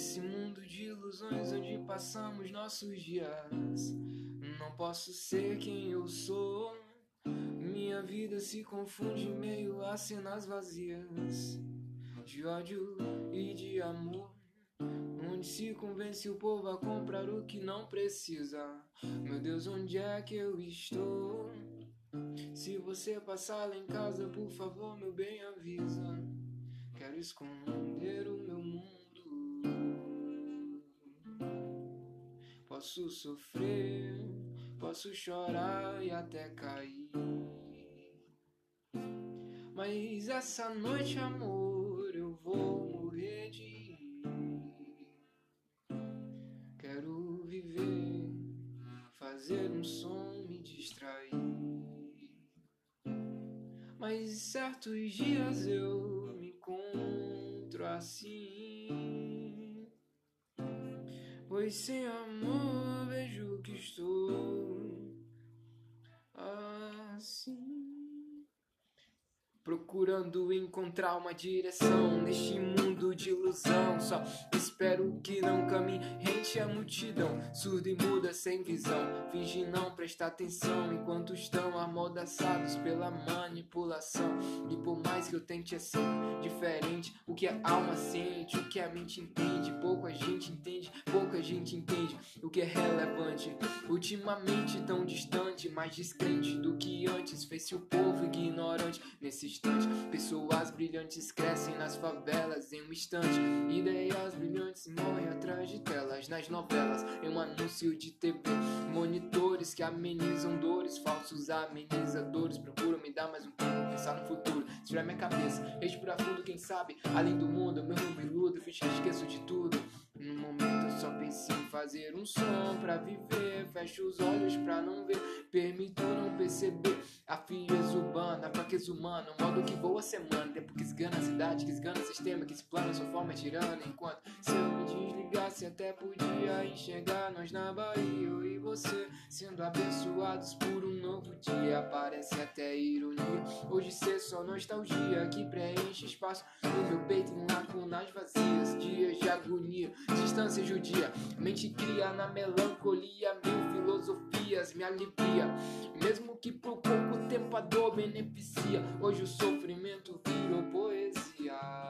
Nesse mundo de ilusões onde passamos nossos dias, não posso ser quem eu sou. Minha vida se confunde meio a cenas vazias de ódio e de amor. Onde se convence o povo a comprar o que não precisa. Meu Deus, onde é que eu estou? Se você passar lá em casa, por favor, meu bem, avisa. Quero esconder o meu Posso sofrer, posso chorar e até cair. Mas essa noite, amor, eu vou morrer de rir. Quero viver, fazer um som, me distrair. Mas certos dias eu me encontro assim. Pois sem amor vejo que estou assim. Procurando encontrar uma direção neste mundo de ilusão. Só espero que não caminhe rente à multidão, surda e muda sem visão. Finge não prestar atenção enquanto estão amordaçados pela manipulação. E por mais que eu tente é sempre diferente, o que a alma sente, o que a mente entende, pouco a gente entende, pouca gente entende o que é relevante. Ultimamente tão distante, mais descrente do que antes, fez-se o povo ignorante nesse instante. Pessoas brilhantes crescem nas favelas em um instante. Ideias brilhantes morrem atrás de telas nas novelas. Em um anúncio de TV, monitores que amenizam dores, falsos amenizadores procuram me dar mais um tempo, pensar no futuro. Tirar minha cabeça, respirar fundo, quem sabe, além do mundo, meu rumo iludo, finge que esqueço de tudo. No momento eu só pensei em fazer um som pra viver. Fecho os olhos pra não ver, permito não perceber. A frieza urbana, fraqueza humana, o modo que voa a semana. Tempo que esgana a cidade, que esgana o sistema, que explana sua forma tirana. Enquanto se desligasse, até podia enxergar nós na Bahia, eu e você, sendo abençoados por um novo dia. Parece até ironia. Hoje ser só nostalgia que preenche espaço no meu peito em lacunas vazias. Dias de agonia distância judia. Mente cria na melancolia, mil filosofias me alivia. Mesmo que por pouco tempo a dor beneficia, hoje o sofrimento virou poesia.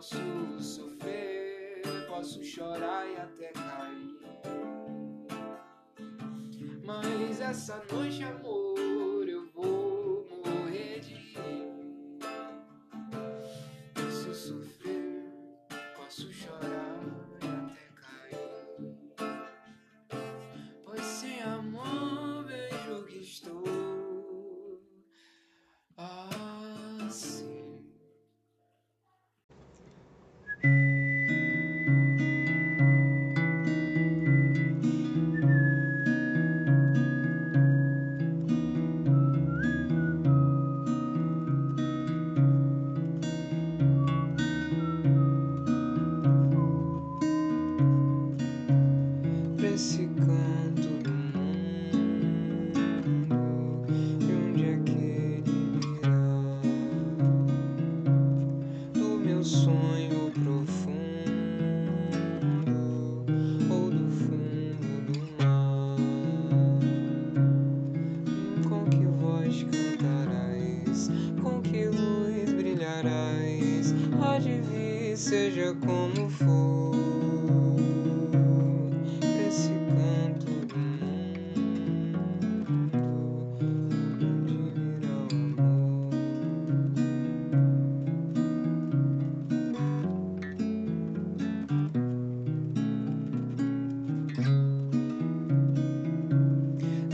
Posso sofrer, posso chorar e até cair. Mas essa noite, amor, seja como for. Esse canto do mundo, onde virá o amor?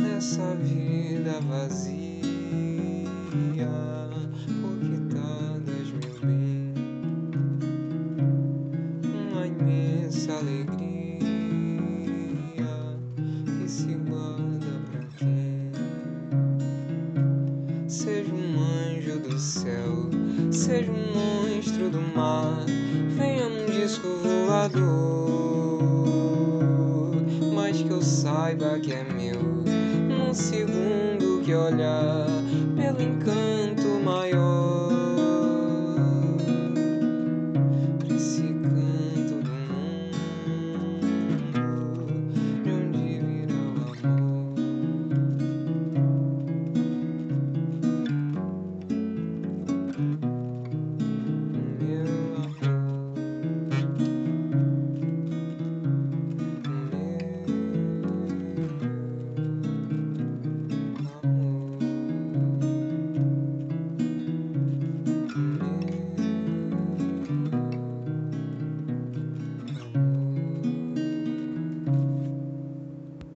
nessa vida vazia, alegria que se guarda pra quem? Seja um anjo do céu, seja um monstro do mar, venha num disco voador, mas que eu saiba que é meu num segundo que olhar pelo encanto